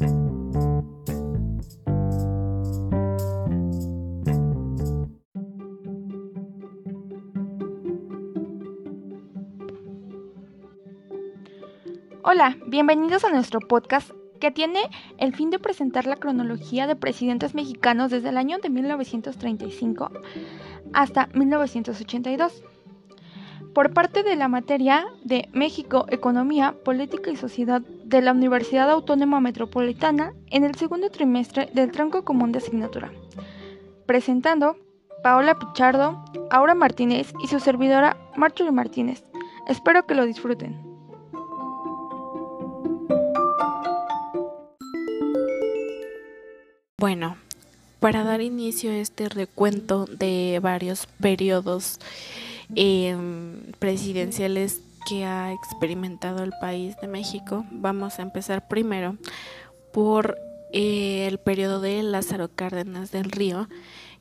Hola, bienvenidos a nuestro podcast que tiene el fin de presentar la cronología de presidentes mexicanos desde el año de 1935 hasta 1982. Por parte de la materia de México, Economía, Política y Sociedad de la Universidad Autónoma Metropolitana en el segundo trimestre del tronco común de asignatura. Presentando Paola Pichardo, Aura Martínez y su servidora Marjorie Martínez. Espero que lo disfruten. Bueno, para dar inicio a este recuento de varios periodos em, presidenciales que ha experimentado el país de México, vamos a empezar primero por eh, el periodo de Lázaro Cárdenas del Río,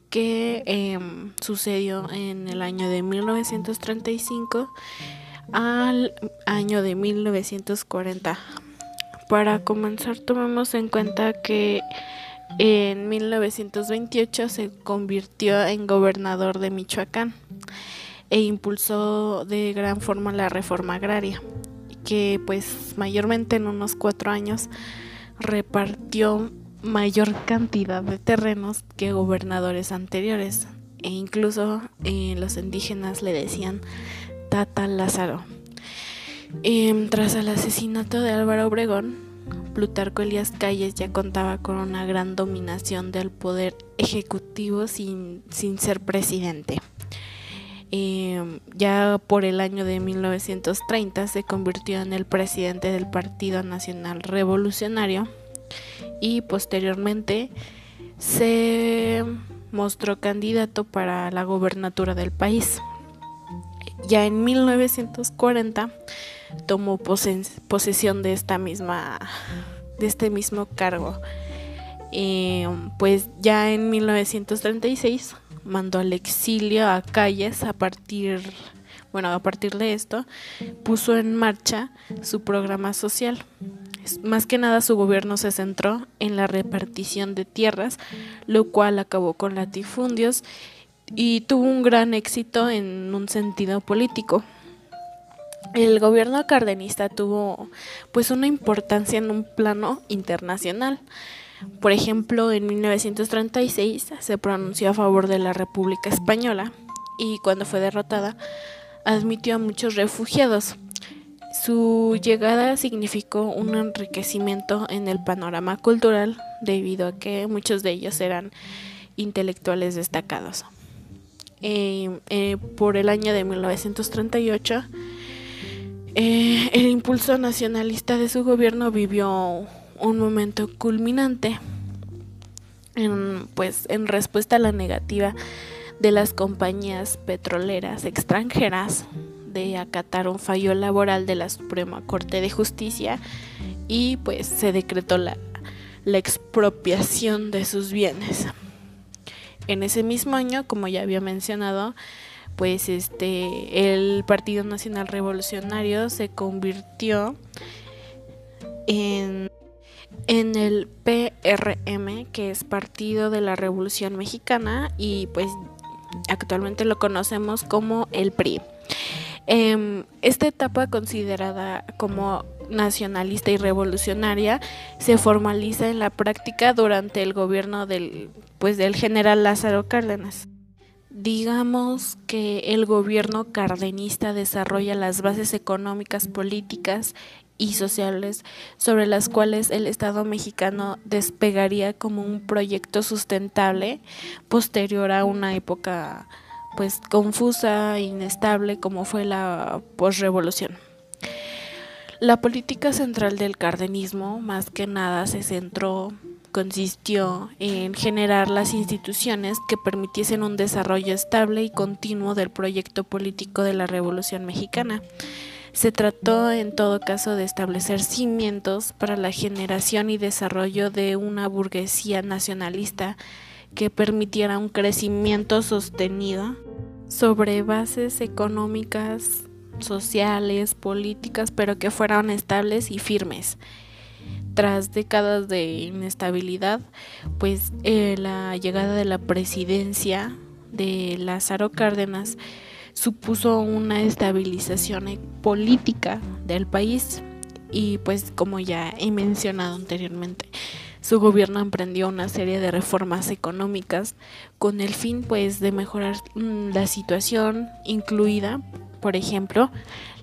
que em, sucedió en el año de 1935 al año de 1940. Para comenzar, tomemos en cuenta que en 1928 se convirtió en gobernador de Michoacán e impulsó de gran forma la reforma agraria, que pues mayormente en unos cuatro años repartió mayor cantidad de terrenos que gobernadores anteriores e incluso eh, los indígenas le decían Tata Lázaro. Em, tras el asesinato de Álvaro Obregón, Plutarco Elías Calles ya contaba con una gran dominación del poder ejecutivo sin, ser presidente. Em, ya por el año de 1930 se convirtió en el presidente del Partido Nacional Revolucionario y posteriormente se mostró candidato para la gobernatura del país. Ya en 1940 tomó posesión de esta misma de este mismo cargo. Eh, pues ya en 1936 mandó al exilio a Calles a partir bueno, a partir de esto puso en marcha su programa social. Más que nada su gobierno se centró en la repartición de tierras, lo cual acabó con latifundios y tuvo un gran éxito en un sentido político el gobierno cardenista tuvo pues una importancia en un plano internacional. Por ejemplo, en 1936 se pronunció a favor de la República Española y cuando fue derrotada admitió a muchos refugiados. Su llegada significó un enriquecimiento en el panorama cultural debido a que muchos de ellos eran intelectuales destacados. Eh, eh, por el año de 1938 eh, el impulso nacionalista de su gobierno vivió un momento culminante en, pues, en respuesta a la negativa de las compañías petroleras extranjeras de acatar un fallo laboral de la Suprema Corte de Justicia y pues se decretó la, la expropiación de sus bienes. En ese mismo año, como ya había mencionado, pues este el Partido Nacional Revolucionario se convirtió en, en el PRM, que es Partido de la Revolución Mexicana, y pues actualmente lo conocemos como el PRI. Em, esta etapa considerada como nacionalista y revolucionaria se formaliza en la práctica durante el gobierno del pues del general Lázaro Cárdenas. Digamos que el gobierno cardenista desarrolla las bases económicas, políticas y sociales sobre las cuales el Estado mexicano despegaría como un proyecto sustentable posterior a una época pues confusa e inestable como fue la posrevolución. La política central del cardenismo más que nada se centró consistió en generar las instituciones que permitiesen un desarrollo estable y continuo del proyecto político de la Revolución Mexicana. Se trató en todo caso de establecer cimientos para la generación y desarrollo de una burguesía nacionalista que permitiera un crecimiento sostenido sobre bases económicas, sociales, políticas, pero que fueran estables y firmes. Tras décadas de inestabilidad, pues eh, la llegada de la presidencia de Lázaro Cárdenas supuso una estabilización política del país y pues como ya he mencionado anteriormente, su gobierno emprendió una serie de reformas económicas con el fin pues de mejorar mm, la situación incluida, por ejemplo,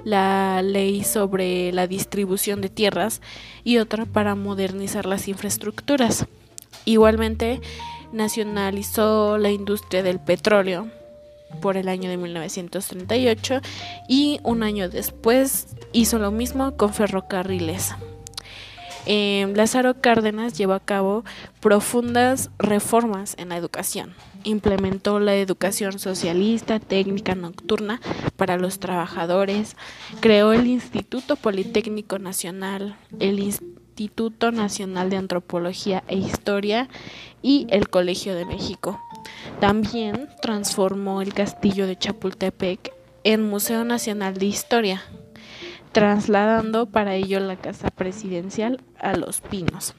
la ley sobre la distribución de tierras y otra para modernizar las infraestructuras. Igualmente nacionalizó la industria del petróleo por el año de 1938 y un año después hizo lo mismo con ferrocarriles. Eh, Lázaro Cárdenas llevó a cabo profundas reformas en la educación. Implementó la educación socialista, técnica nocturna para los trabajadores, creó el Instituto Politécnico Nacional, el Instituto Nacional de Antropología e Historia y el Colegio de México. También transformó el castillo de Chapultepec en Museo Nacional de Historia, trasladando para ello la casa presidencial a Los Pinos.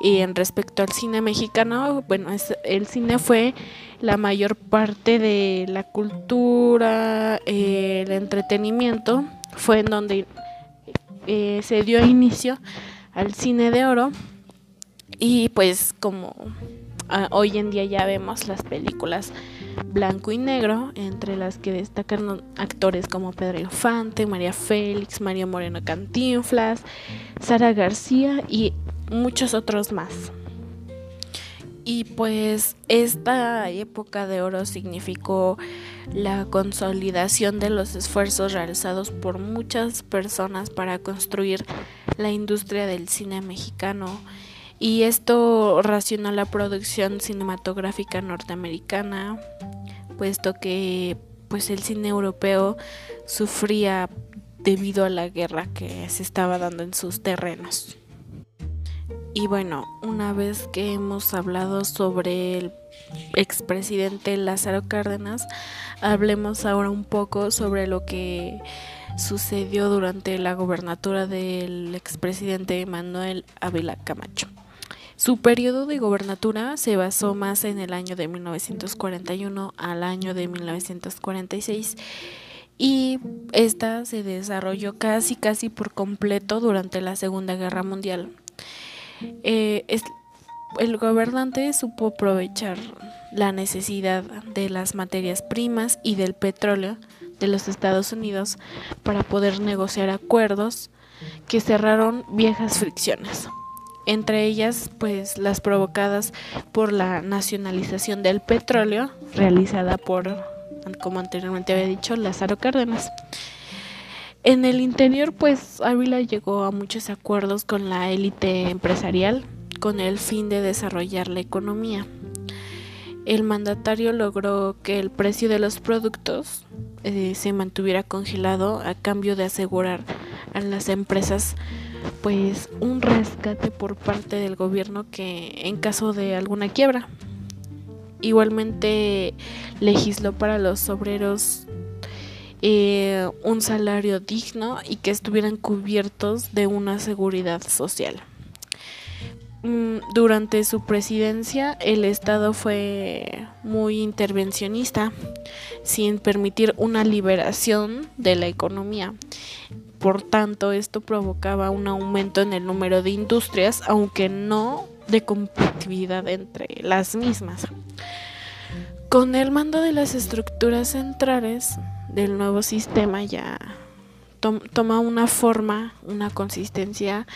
Y en respecto al cine mexicano, bueno, el cine fue la mayor parte de la cultura, el entretenimiento, fue en donde eh, se dio inicio al cine de oro y pues como ah, hoy en día ya vemos las películas blanco y negro, entre las que destacan actores como Pedro Infante, María Félix, María Moreno Cantinflas, Sara García y muchos otros más. Y pues esta época de oro significó la consolidación de los esfuerzos realizados por muchas personas para construir la industria del cine mexicano y esto racionó la producción cinematográfica norteamericana, puesto que pues el cine europeo sufría debido a la guerra que se estaba dando en sus terrenos. Y bueno, una vez que hemos hablado sobre el expresidente Lázaro Cárdenas, hablemos ahora un poco sobre lo que sucedió durante la gobernatura del expresidente Manuel Ávila Camacho. Su periodo de gobernatura se basó más en el año de 1941 al año de 1946 y esta se desarrolló casi casi por completo durante la Segunda Guerra Mundial. Eh, el gobernante supo aprovechar la necesidad de las materias primas y del petróleo de los Estados Unidos para poder negociar acuerdos que cerraron viejas fricciones entre ellas pues las provocadas por la nacionalización del petróleo realizada por, como anteriormente había dicho, Lázaro Cárdenas. En el interior pues Ávila llegó a muchos acuerdos con la élite empresarial con el fin de desarrollar la economía. El mandatario logró que el precio de los productos eh, se mantuviera congelado a cambio de asegurar a las empresas pues un rescate por parte del gobierno que en caso de alguna quiebra. Igualmente legisló para los obreros eh, un salario digno y que estuvieran cubiertos de una seguridad social. Mm, durante su presidencia el Estado fue muy intervencionista sin permitir una liberación de la economía por tanto, esto provocaba un aumento en el número de industrias, aunque no de competitividad entre las mismas. Con el mando de las estructuras centrales del nuevo sistema ya toma una forma, una consistencia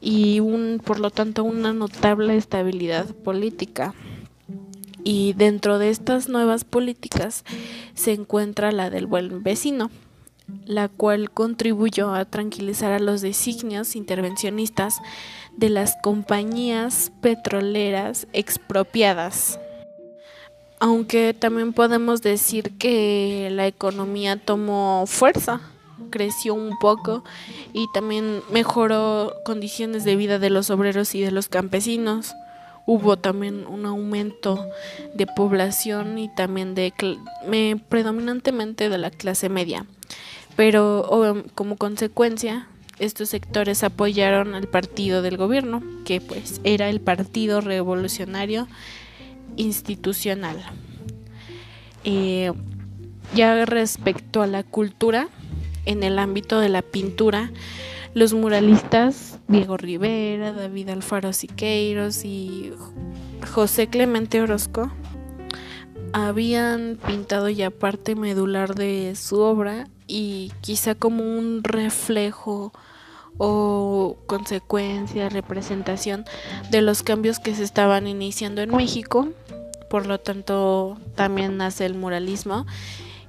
y por lo tanto una notable estabilidad política. Y dentro de estas nuevas políticas se encuentra la del buen vecino la cual contribuyó a tranquilizar a los designios intervencionistas de las compañías petroleras expropiadas. Aunque también podemos decir que la economía tomó fuerza, creció un poco y también mejoró condiciones de vida de los obreros y de los campesinos. Hubo también un aumento de población y también de predominantemente de la clase media pero como consecuencia estos sectores apoyaron al partido del gobierno, que pues era el Partido Revolucionario Institucional. Eh, ya respecto a la cultura, en el ámbito de la pintura, los muralistas Diego Rivera, David Alfaro Siqueiros y José Clemente Orozco habían pintado ya parte medular de su obra y quizá como un reflejo o consecuencia, representación de los cambios que se estaban iniciando en México. Por lo tanto, también nace el muralismo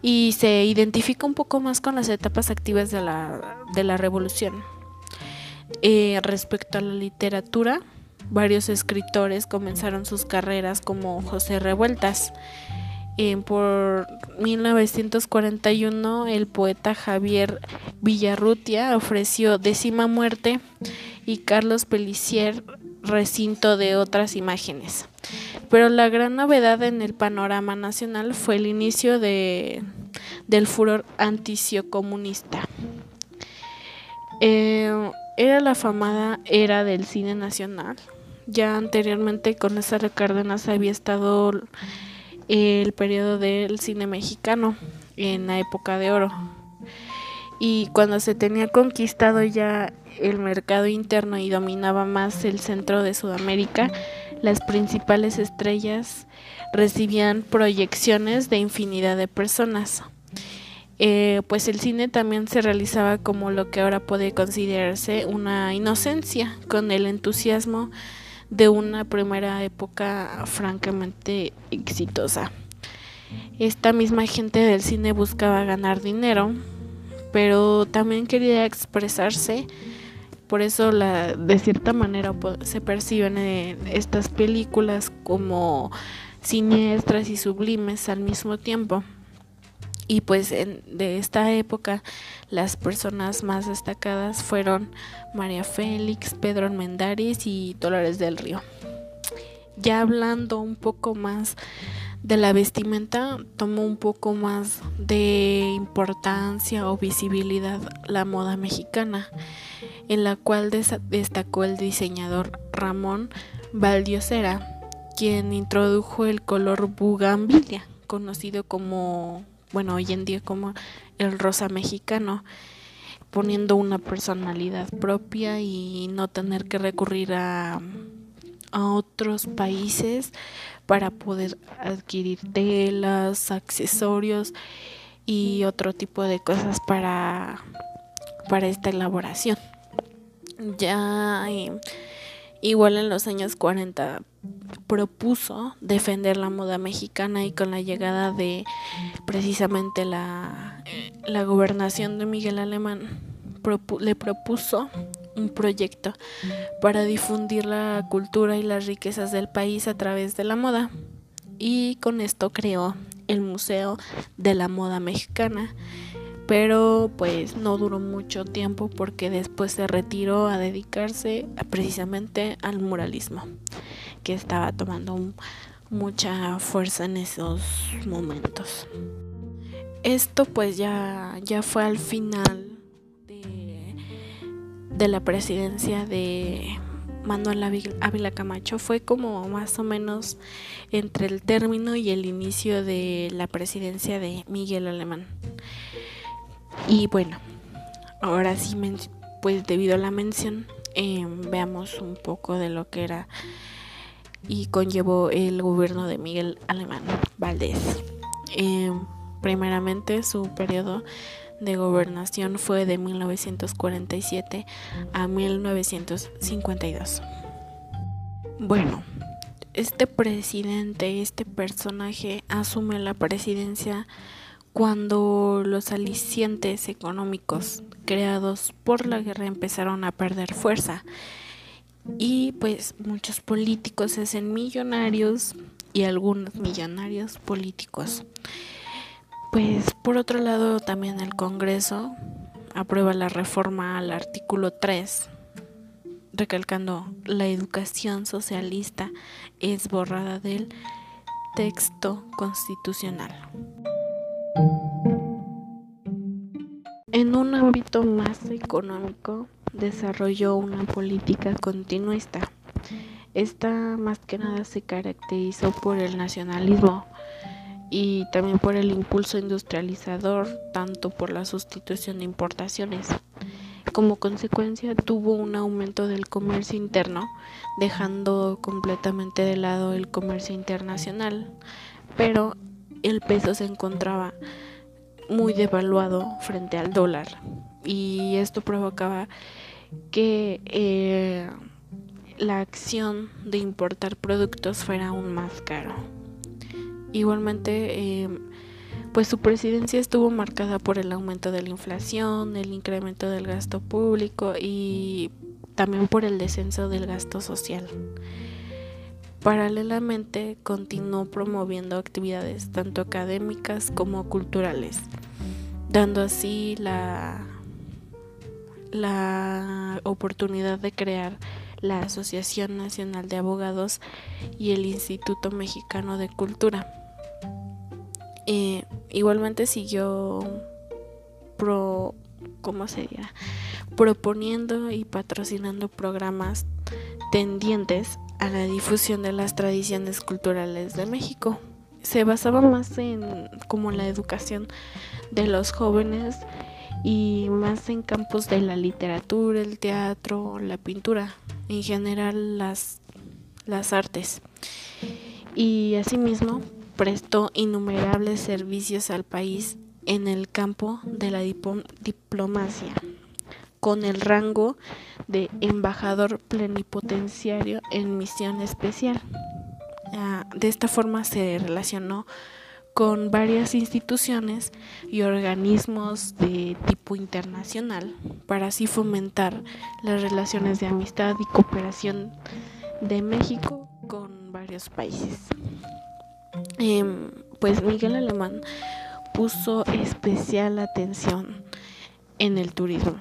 y se identifica un poco más con las etapas activas de la, de la revolución. Eh, respecto a la literatura, varios escritores comenzaron sus carreras como José Revueltas. Eh, por 1941 el poeta Javier Villarrutia ofreció Décima Muerte y Carlos Pelicier Recinto de otras imágenes. Pero la gran novedad en el panorama nacional fue el inicio de, del furor anticio-comunista. Eh, era la famada era del cine nacional. Ya anteriormente con César Cárdenas había estado el periodo del cine mexicano en la época de oro. Y cuando se tenía conquistado ya el mercado interno y dominaba más el centro de Sudamérica, las principales estrellas recibían proyecciones de infinidad de personas. Eh, pues el cine también se realizaba como lo que ahora puede considerarse una inocencia, con el entusiasmo de una primera época francamente exitosa. Esta misma gente del cine buscaba ganar dinero, pero también quería expresarse, por eso la, de cierta manera se perciben estas películas como siniestras y sublimes al mismo tiempo. Y pues de esta época las personas más destacadas fueron María Félix, Pedro Mendaris y Dolores del Río. Ya hablando un poco más de la vestimenta, tomó un poco más de importancia o visibilidad la moda mexicana, en la cual destacó el diseñador Ramón Valdiosera, quien introdujo el color bugambilia, conocido como bueno, hoy en día como el rosa mexicano, poniendo una personalidad propia y no tener que recurrir a, a otros países para poder adquirir telas, accesorios y otro tipo de cosas para, para esta elaboración. Ya eh, igual en los años 40 propuso defender la moda mexicana y con la llegada de precisamente la, la gobernación de Miguel Alemán le propuso un proyecto para difundir la cultura y las riquezas del país a través de la moda. Y con esto creó el Museo de la Moda Mexicana. Pero pues no duró mucho tiempo porque después se retiró a dedicarse precisamente al muralismo que estaba tomando mucha fuerza en esos momentos. Esto pues ya, ya fue al final de, la presidencia de Manuel Ávila Camacho. Fue como más o menos entre el término y el inicio de la presidencia de Miguel Alemán. Y bueno, ahora sí, pues debido a la mención, em, veamos un poco de lo que era y conllevó el gobierno de Miguel Alemán Valdés. Eh, primeramente su periodo de gobernación fue de 1947 a 1952. Bueno, este presidente, este personaje asume la presidencia cuando los alicientes económicos creados por la guerra empezaron a perder fuerza y pues muchos políticos se hacen millonarios y algunos millonarios políticos. Pues por otro lado también el Congreso aprueba la reforma al artículo 3, recalcando la educación socialista es borrada del texto constitucional. En un ámbito más económico, desarrolló una política continuista. Esta más que nada se caracterizó por el nacionalismo y también por el impulso industrializador, tanto por la sustitución de importaciones. Como consecuencia tuvo un aumento del comercio interno, dejando completamente de lado el comercio internacional, pero el peso se encontraba muy devaluado frente al dólar y esto provocaba que eh, la acción de importar productos fuera aún más caro. Igualmente, eh, pues su presidencia estuvo marcada por el aumento de la inflación, el incremento del gasto público y también por el descenso del gasto social. Paralelamente continuó promoviendo actividades tanto académicas como culturales, dando así la, la oportunidad de crear la Asociación Nacional de Abogados y el Instituto Mexicano de Cultura eh, igualmente siguió pro, ¿cómo sería? proponiendo y patrocinando programas tendientes a la difusión de las tradiciones culturales de México. Se basaba más en como la educación de los jóvenes y más en campos de la literatura, el teatro, la pintura, en general las, las artes. Y asimismo prestó innumerables servicios al país en el campo de la diplomacia, con el rango de embajador plenipotenciario en misión especial. Ah, de esta forma se relacionó con varias instituciones y organismos de tipo internacional para así fomentar las relaciones de amistad y cooperación de México con varios países. Em, pues Miguel Alemán puso especial atención en el turismo.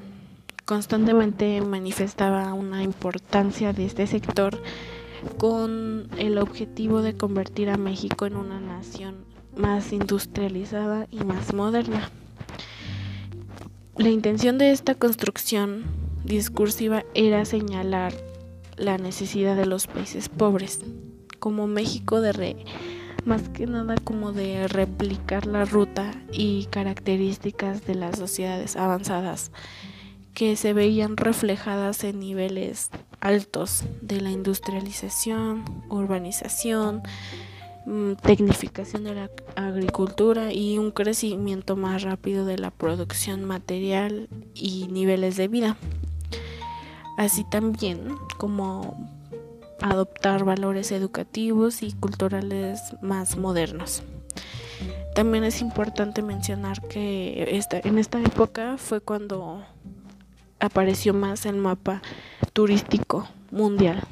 Constantemente manifestaba una importancia de este sector con el objetivo de convertir a México en una nación más industrializada y más moderna. La intención de esta construcción discursiva era señalar la necesidad de los países pobres, como México de re más que nada como de replicar la ruta y características de las sociedades avanzadas que se veían reflejadas en niveles altos de la industrialización, urbanización, tecnificación de la agricultura y un crecimiento más rápido de la producción material y niveles de vida. Así también como adoptar valores educativos y culturales más modernos. También es importante mencionar que esta, en esta época fue cuando apareció más el mapa turístico mundial,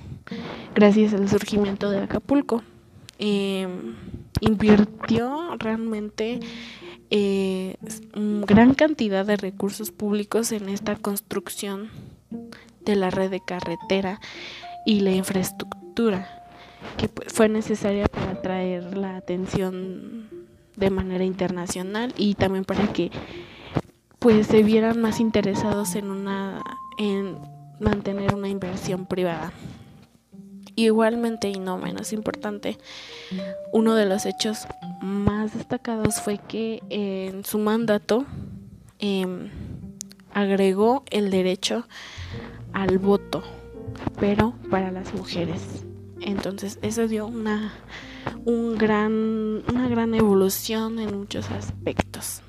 gracias al surgimiento de Acapulco. Em, invirtió realmente eh, gran cantidad de recursos públicos en esta construcción de la red de carretera y la infraestructura que pues, fue necesaria para atraer la atención de manera internacional y también para que pues se vieran más interesados en una en mantener una inversión privada. Igualmente y no menos importante, uno de los hechos más destacados fue que en su mandato em, agregó el derecho al voto pero para las mujeres. Entonces eso dio una, un gran, una gran evolución en muchos aspectos.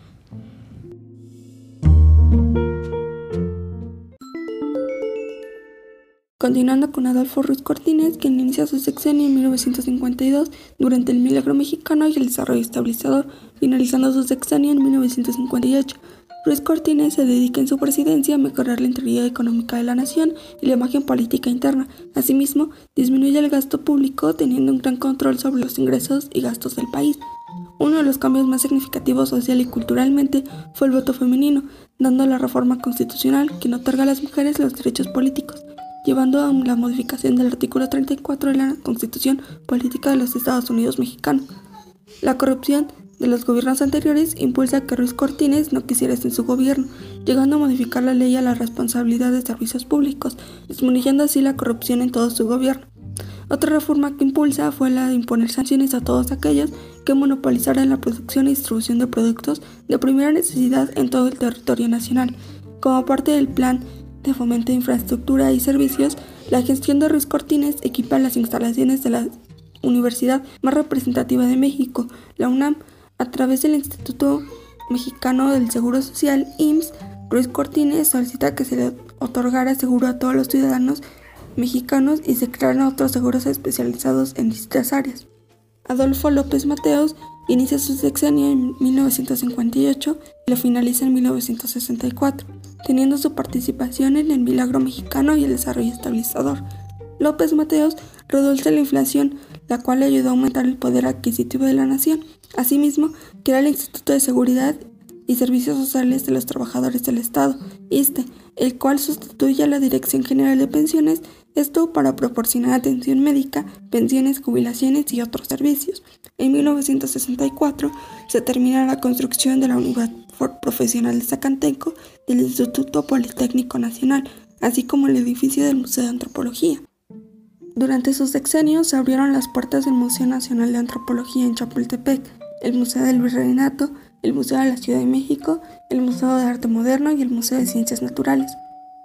Continuando con Adolfo Ruiz Cortines, quien inicia su sexenio en 1952 durante el Milagro Mexicano y el Desarrollo Estabilizador, finalizando su sexenio en 1958 Luis Cortines se dedica en su presidencia a mejorar la integridad económica de la nación y la imagen política interna. Asimismo, disminuye el gasto público teniendo un gran control sobre los ingresos y gastos del país. Uno de los cambios más significativos social y culturalmente fue el voto femenino, dando la reforma constitucional que otorga a las mujeres los derechos políticos, llevando a la modificación del artículo 34 de la Constitución Política de los Estados Unidos Mexicanos. La corrupción de los gobiernos anteriores impulsa que Ruiz Cortines no quisiera en su gobierno, llegando a modificar la ley a la responsabilidad de servicios públicos, disminuyendo así la corrupción en todo su gobierno. Otra reforma que impulsa fue la de imponer sanciones a todos aquellos que monopolizaran la producción y distribución de productos de primera necesidad en todo el territorio nacional. Como parte del plan de fomento de infraestructura y servicios, la gestión de Ruiz Cortines equipa las instalaciones de la universidad más representativa de México, la UNAM, a través del Instituto Mexicano del Seguro Social, IMSS, Ruiz Cortines solicita que se le otorgara seguro a todos los ciudadanos mexicanos y se crearan otros seguros especializados en distintas áreas. Adolfo López Mateos inicia su sexenio en 1958 y lo finaliza en 1964, teniendo su participación en el milagro mexicano y el desarrollo estabilizador. López Mateos reduce la inflación, la cual le ayudó a aumentar el poder adquisitivo de la nación. Asimismo, crea el Instituto de Seguridad y Servicios Sociales de los Trabajadores del Estado, ISTE, el cual sustituye a la Dirección General de Pensiones, esto para proporcionar atención médica, pensiones, jubilaciones y otros servicios. En 1964 se termina la construcción de la Unidad Profesional de Zacanteco del Instituto Politécnico Nacional, así como el edificio del Museo de Antropología. Durante sus sexenios se abrieron las puertas del Museo Nacional de Antropología en Chapultepec, el Museo del Virreinato, el Museo de la Ciudad de México, el Museo de Arte Moderno y el Museo de Ciencias Naturales.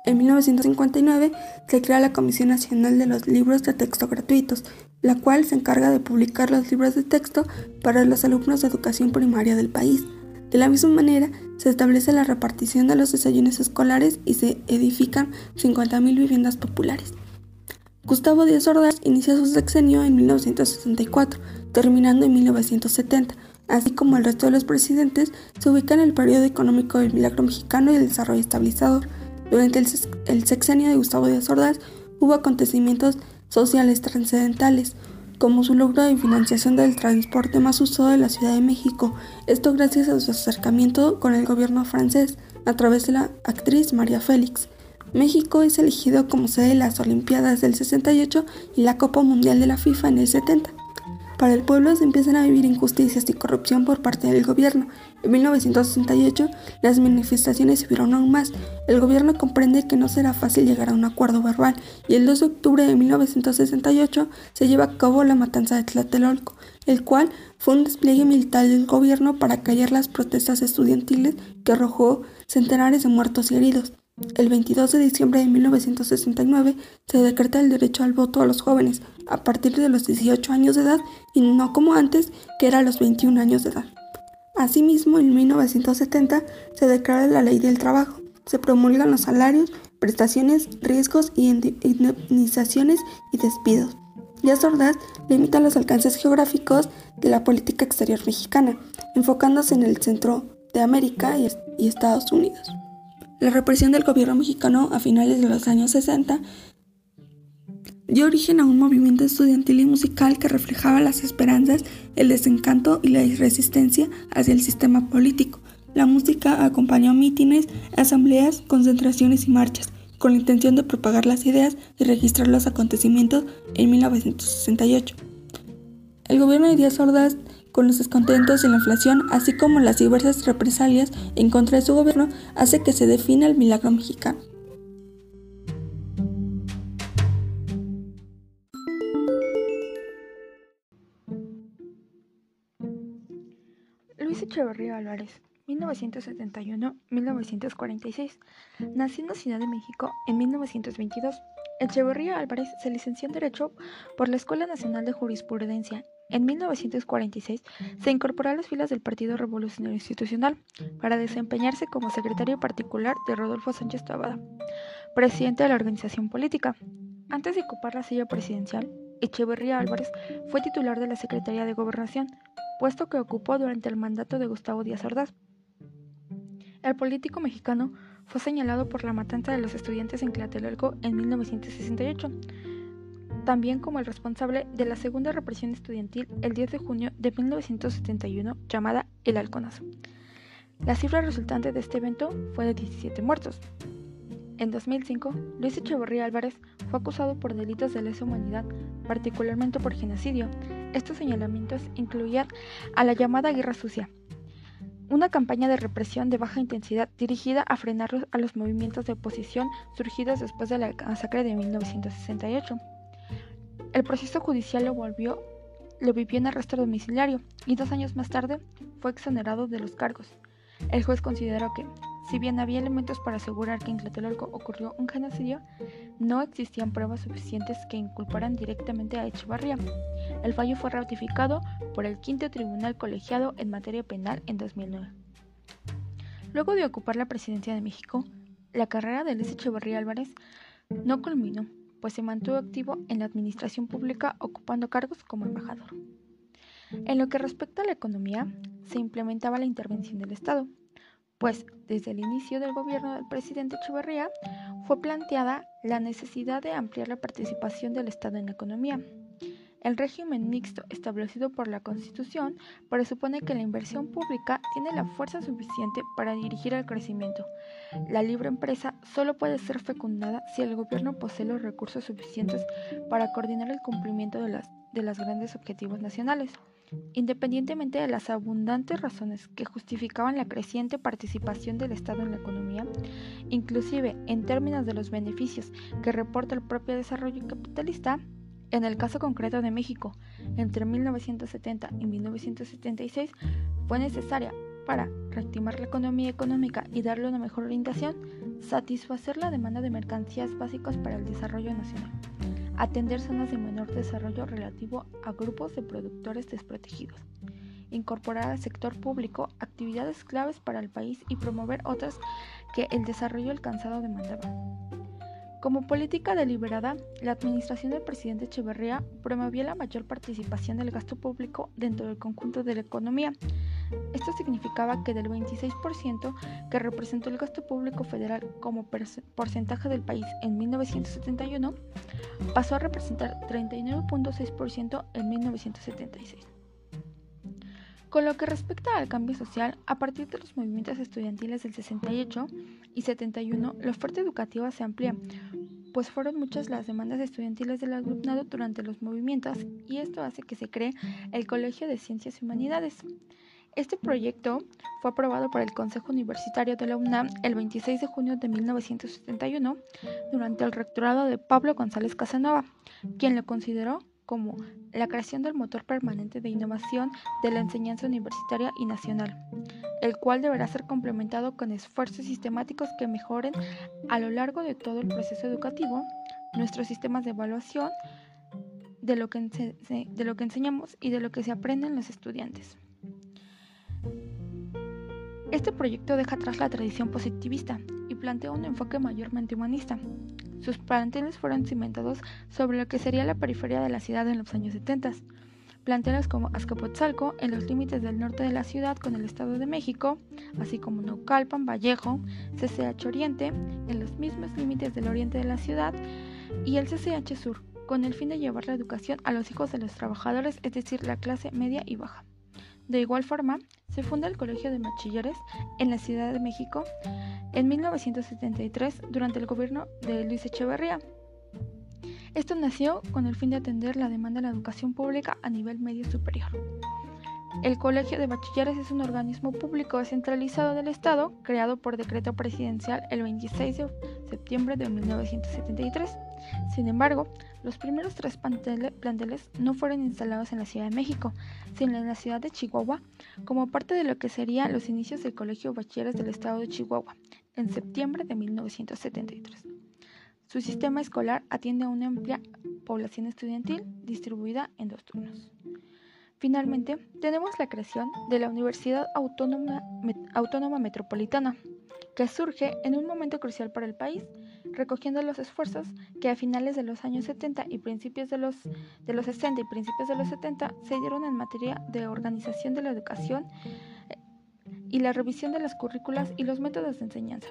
En 1959 se crea la Comisión Nacional de los Libros de Texto Gratuitos, la cual se encarga de publicar los libros de texto para los alumnos de educación primaria del país. De la misma manera, se establece la repartición de los desayunos escolares y se edifican 50.000 viviendas populares. Gustavo Díaz Ordaz inicia su sexenio en 1964, terminando en 1970. Así como el resto de los presidentes, se ubica en el periodo económico del milagro mexicano y el desarrollo estabilizador. Durante el, sexenio de Gustavo Díaz Ordaz hubo acontecimientos sociales trascendentales, como su logro de financiación del transporte más usado de la Ciudad de México, esto gracias a su acercamiento con el gobierno francés a través de la actriz María Félix. México es elegido como sede de las Olimpiadas del 68 y la Copa Mundial de la FIFA en el 70. Para el pueblo se empiezan a vivir injusticias y corrupción por parte del gobierno. En 1968 las manifestaciones se vieron aún más. El gobierno comprende que no será fácil llegar a un acuerdo verbal y el 2 de octubre de 1968 se lleva a cabo la matanza de Tlatelolco, el cual fue un despliegue militar del gobierno para callar las protestas estudiantiles que arrojó centenares de muertos y heridos. El 22 de diciembre de 1969 se decreta el derecho al voto a los jóvenes a partir de los 18 años de edad y no como antes, que era a los 21 años de edad. Asimismo, en 1970 se declara la ley del trabajo. Se promulgan los salarios, prestaciones, riesgos y indemnizaciones y despidos. Díaz Ordaz limita los alcances geográficos de la política exterior mexicana, enfocándose en el centro de América y Estados Unidos. La represión del gobierno mexicano a finales de los años 60 dio origen a un movimiento estudiantil y musical que reflejaba las esperanzas, el desencanto y la resistencia hacia el sistema político. La música acompañó mítines, asambleas, concentraciones y marchas, con la intención de propagar las ideas y registrar los acontecimientos en 1968. El gobierno de Díaz Ordaz con los descontentos y la inflación, así como las diversas represalias en contra de su gobierno, hace que se defina el milagro mexicano. Echeverría Álvarez, 1971-1946, nació en Ciudad de México en 1922. Echeverría Álvarez se licenció en Derecho por la Escuela Nacional de Jurisprudencia en 1946 se incorporó a las filas del Partido Revolucionario Institucional para desempeñarse como secretario particular de Rodolfo Sánchez Tabada, presidente de la organización política. Antes de ocupar la silla presidencial, Echeverría Álvarez fue titular de la Secretaría de Gobernación, puesto que ocupó durante el mandato de Gustavo Díaz Ordaz. El político mexicano fue señalado por la matanza de los estudiantes en Tlatelolco en 1968 también como el responsable de la segunda represión estudiantil el 10 de junio de 1971 llamada El Halconazo. La cifra resultante de este evento fue de 17 muertos. En 2005, Luis Echeverría Álvarez fue acusado por delitos de lesa humanidad, particularmente por genocidio. Estos señalamientos incluían a la llamada Guerra Sucia, una campaña de represión de baja intensidad dirigida a frenar a los movimientos de oposición surgidos después de la masacre de 1968. El proceso judicial lo volvió lo vivió en arresto domiciliario y dos años más tarde fue exonerado de los cargos. El juez consideró que, si bien había elementos para asegurar que en Tlatelolco ocurrió un genocidio, no existían pruebas suficientes que inculparan directamente a Echevarría. El fallo fue ratificado por el quinto tribunal colegiado en materia penal en 2009. Luego de ocupar la presidencia de México, la carrera de Luis Echevarría Álvarez no culminó, pues se mantuvo activo en la administración pública ocupando cargos como embajador. En lo que respecta a la economía, se implementaba la intervención del Estado, pues desde el inicio del gobierno del presidente Echeverría fue planteada la necesidad de ampliar la participación del Estado en la economía. El régimen mixto establecido por la Constitución presupone que la inversión pública tiene la fuerza suficiente para dirigir el crecimiento. La libre empresa solo puede ser fecundada si el gobierno posee los recursos suficientes para coordinar el cumplimiento de, las, de los grandes objetivos nacionales. Independientemente de las abundantes razones que justificaban la creciente participación del Estado en la economía, inclusive en términos de los beneficios que reporta el propio desarrollo capitalista, en el caso concreto de México, entre 1970 y 1976 fue necesaria para reactivar la economía económica y darle una mejor orientación, satisfacer la demanda de mercancías básicas para el desarrollo nacional atender zonas de menor desarrollo relativo a grupos de productores desprotegidos, incorporar al sector público actividades claves para el país y promover otras que el desarrollo alcanzado demandaba. Como política deliberada, la administración del presidente Echeverría promovía la mayor participación del gasto público dentro del conjunto de la economía. Esto significaba que del 26% que representó el gasto público federal como porcentaje del país en 1971, pasó a representar 39.6% en 1976. Con lo que respecta al cambio social, a partir de los movimientos estudiantiles del 68 y 71, la oferta educativa se amplía, pues fueron muchas las demandas estudiantiles del alumnado durante los movimientos y esto hace que se cree el Colegio de Ciencias y Humanidades. Este proyecto fue aprobado por el Consejo Universitario de la UNAM el 26 de junio de 1971 durante el rectorado de Pablo González Casanova, quien lo consideró como la creación del motor permanente de innovación de la enseñanza universitaria y nacional, el cual deberá ser complementado con esfuerzos sistemáticos que mejoren a lo largo de todo el proceso educativo nuestros sistemas de evaluación de lo que, de lo que enseñamos y de lo que se aprenden los estudiantes. Este proyecto deja atrás la tradición positivista y plantea un enfoque mayormente humanista, sus planteles fueron cimentados sobre lo que sería la periferia de la ciudad en los años 70. Planteles como Azcapotzalco, en los límites del norte de la ciudad con el Estado de México, así como Naucalpan, Vallejo, CCH Oriente, en los mismos límites del oriente de la ciudad, y el CCH Sur, con el fin de llevar la educación a los hijos de los trabajadores, es decir, la clase media y baja. De igual forma, se funda el Colegio de Bachilleres en la Ciudad de México en 1973 durante el gobierno de Luis Echeverría. Esto nació con el fin de atender la demanda de la educación pública a nivel medio superior. El Colegio de Bachilleres es un organismo público descentralizado del Estado creado por decreto presidencial el 26 de septiembre de 1973. Sin embargo, los primeros tres planteles no fueron instalados en la Ciudad de México, sino en la ciudad de Chihuahua, como parte de lo que serían los inicios del Colegio de del Estado de Chihuahua, en septiembre de 1973. Su sistema escolar atiende a una amplia población estudiantil distribuida en dos turnos. Finalmente, tenemos la creación de la Universidad Autónoma Metropolitana, que surge en un momento crucial para el país, recogiendo los esfuerzos que a finales de los años 70 y principios de los, de los 60 y principios de los 70 se dieron en materia de organización de la educación y la revisión de las currículas y los métodos de enseñanza.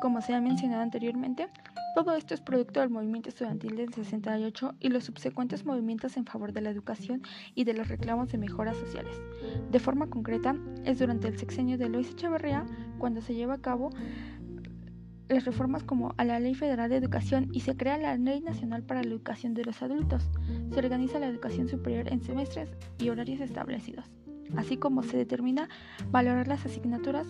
Como se ha mencionado anteriormente, todo esto es producto del movimiento estudiantil del 68 y los subsecuentes movimientos en favor de la educación y de los reclamos de mejoras sociales. De forma concreta, es durante el sexenio de Luis Echeverría cuando se lleva a cabo las reformas como a la Ley Federal de Educación y se crea la Ley Nacional para la Educación de los Adultos. Se organiza la educación superior en semestres y horarios establecidos, así como se determina valorar las asignaturas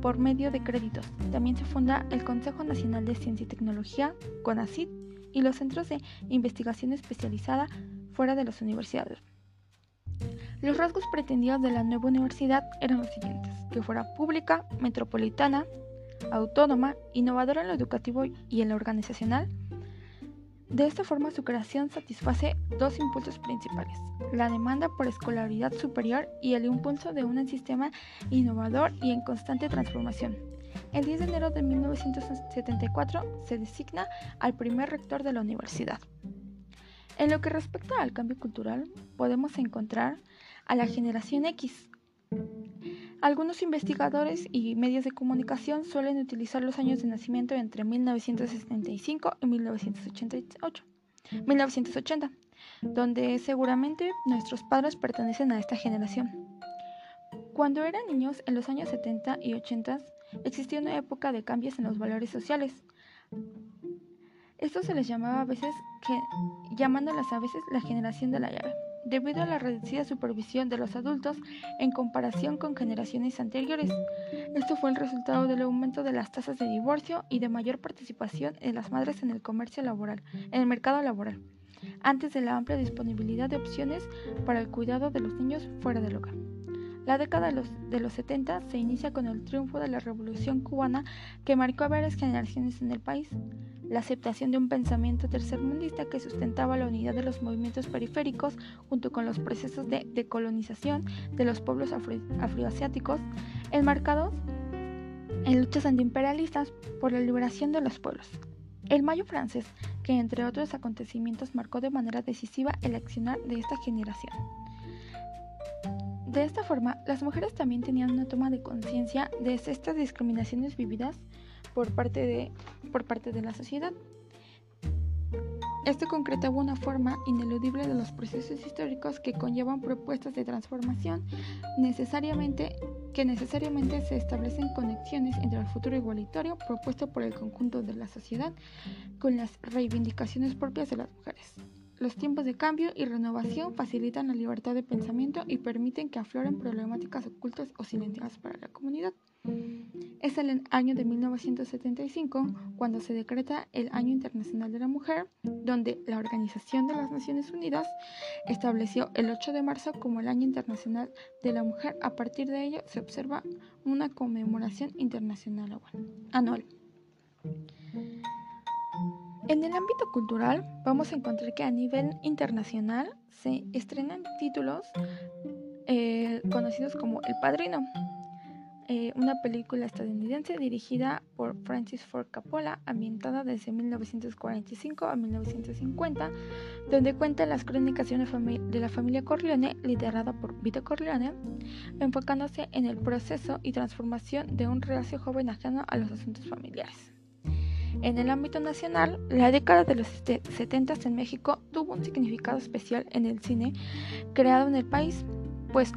por medio de créditos. También se funda el Consejo Nacional de Ciencia y Tecnología, CONACYT, y los centros de investigación especializada fuera de las universidades. Los rasgos pretendidos de la nueva universidad eran los siguientes, que fuera pública, metropolitana, autónoma, innovadora en lo educativo y en lo organizacional. De esta forma su creación satisface dos impulsos principales, la demanda por escolaridad superior y el impulso de un sistema innovador y en constante transformación. El 10 de enero de 1974 se designa al primer rector de la universidad. En lo que respecta al cambio cultural, podemos encontrar a la generación X, algunos investigadores y medios de comunicación suelen utilizar los años de nacimiento entre 1965 y 1988, 1980, donde seguramente nuestros padres pertenecen a esta generación. Cuando eran niños, en los años 70 y 80, existió una época de cambios en los valores sociales. Esto se les llamaba a veces, llamándolas a veces la generación de la llave debido a la reducida supervisión de los adultos en comparación con generaciones anteriores. Esto fue el resultado del aumento de las tasas de divorcio y de mayor participación de las madres en el comercio laboral, en el mercado laboral, antes de la amplia disponibilidad de opciones para el cuidado de los niños fuera del hogar. La década de los, de los 70 se inicia con el triunfo de la Revolución cubana que marcó a varias generaciones en el país la aceptación de un pensamiento tercermundista que sustentaba la unidad de los movimientos periféricos junto con los procesos de decolonización de los pueblos afroasiáticos, enmarcados en luchas antiimperialistas por la liberación de los pueblos. El Mayo francés, que entre otros acontecimientos marcó de manera decisiva el accionar de esta generación. De esta forma, las mujeres también tenían una toma de conciencia de estas discriminaciones vividas por parte de, por parte de la sociedad. Esto concretaba una forma ineludible de los procesos históricos que conllevan propuestas de transformación necesariamente, que necesariamente se establecen conexiones entre el futuro igualitario propuesto por el conjunto de la sociedad con las reivindicaciones propias de las mujeres. Los tiempos de cambio y renovación facilitan la libertad de pensamiento y permiten que afloren problemáticas ocultas o silenciadas para la comunidad. Es el año de 1975 cuando se decreta el Año Internacional de la Mujer, donde la Organización de las Naciones Unidas estableció el 8 de marzo como el Año Internacional de la Mujer. A partir de ello se observa una conmemoración internacional anual. En el ámbito cultural vamos a encontrar que a nivel internacional se estrenan títulos eh, conocidos como El Padrino, eh, una película estadounidense dirigida por Francis Ford Coppola, ambientada desde 1945 a 1950, donde cuenta las crónicas de, de la familia Corleone, liderada por Vito Corleone, enfocándose en el proceso y transformación de un reacio joven ajeno a los asuntos familiares. En el ámbito nacional, la década de los 70 en México tuvo un significado especial en el cine creado en el país pues,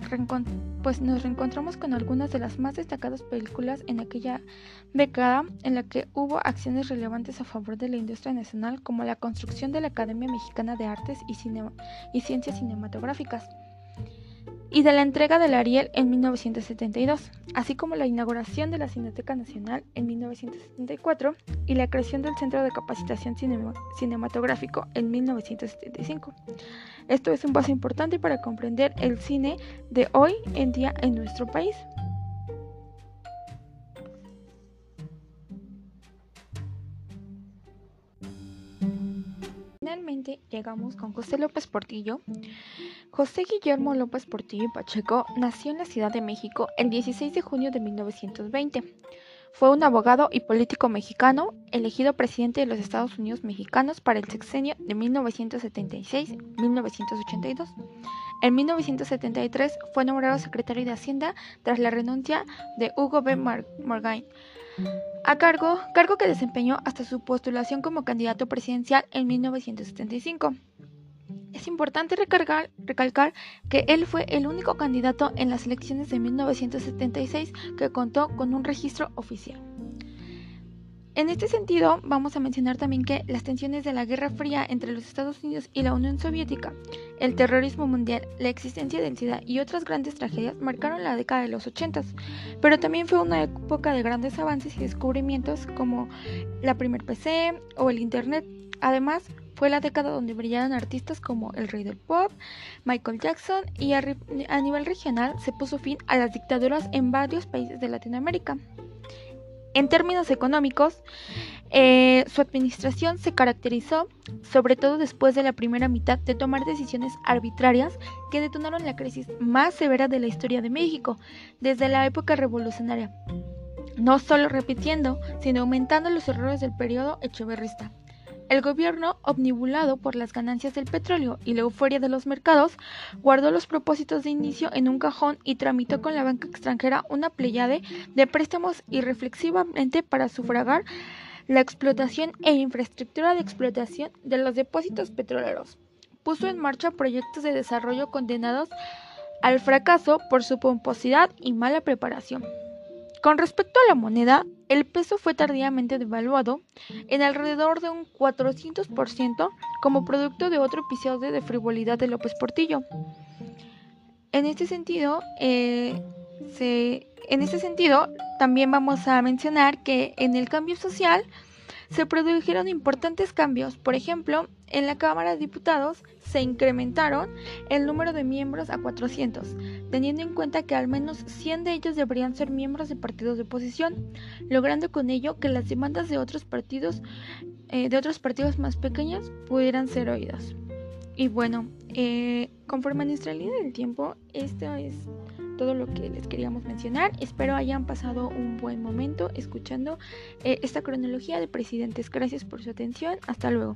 pues, nos reencontramos con algunas de las más destacadas películas en aquella década en la que hubo acciones relevantes a favor de la industria nacional como la construcción de la Academia Mexicana de Artes y, y Ciencias Cinematográficas, y de la entrega del Ariel en 1972, así como la inauguración de la Cineteca Nacional en 1974 y la creación del Centro de Capacitación Cinematográfico en 1975. Esto es un paso importante para comprender el cine de hoy en día en nuestro país. Llegamos con José López Portillo. José Guillermo López Portillo Pacheco nació en la Ciudad de México el 16 de junio de 1920. Fue un abogado y político mexicano, elegido presidente de los Estados Unidos mexicanos para el sexenio de 1976-1982. En 1973 fue nombrado secretario de Hacienda tras la renuncia de Hugo B. Morgan a cargo, cargo que desempeñó hasta su postulación como candidato presidencial en 1975. Es importante recalcar que él fue el único candidato en las elecciones de 1976 que contó con un registro oficial. En este sentido, vamos a mencionar también que las tensiones de la Guerra Fría entre los Estados Unidos y la Unión Soviética, el terrorismo mundial, la existencia del SIDA y otras grandes tragedias marcaron la década de los 80, pero también fue una época de grandes avances y descubrimientos como la primer PC o el Internet. Además, fue la década donde brillaron artistas como el rey del pop, Michael Jackson y a, a nivel regional se puso fin a las dictaduras en varios países de Latinoamérica. En términos económicos, eh, su administración se caracterizó, sobre todo después de la primera mitad, de tomar decisiones arbitrarias que detonaron la crisis más severa de la historia de México desde la época revolucionaria, no solo repitiendo, sino aumentando los errores del periodo echeverrista. El gobierno, omnibulado por las ganancias del petróleo y la euforia de los mercados, guardó los propósitos de inicio en un cajón y tramitó con la banca extranjera una pleyade de préstamos irreflexivamente para sufragar la explotación e infraestructura de explotación de los depósitos petroleros. Puso en marcha proyectos de desarrollo condenados al fracaso por su pomposidad y mala preparación. Con respecto a la moneda, el peso fue tardíamente devaluado en alrededor de un 400% como producto de otro episodio de frivolidad de López Portillo. En este sentido, eh, en este sentido, también vamos a mencionar que en el cambio social se produjeron importantes cambios. Por ejemplo, en la Cámara de Diputados se incrementaron el número de miembros a 400, teniendo en cuenta que al menos 100 de ellos deberían ser miembros de partidos de oposición, logrando con ello que las demandas de otros partidos, eh, de otros partidos más pequeños, pudieran ser oídas. Y bueno, eh, conforme a nuestra línea del tiempo, esto es todo lo que les queríamos mencionar. Espero hayan pasado un buen momento escuchando eh, esta cronología de presidentes. Gracias por su atención. Hasta luego.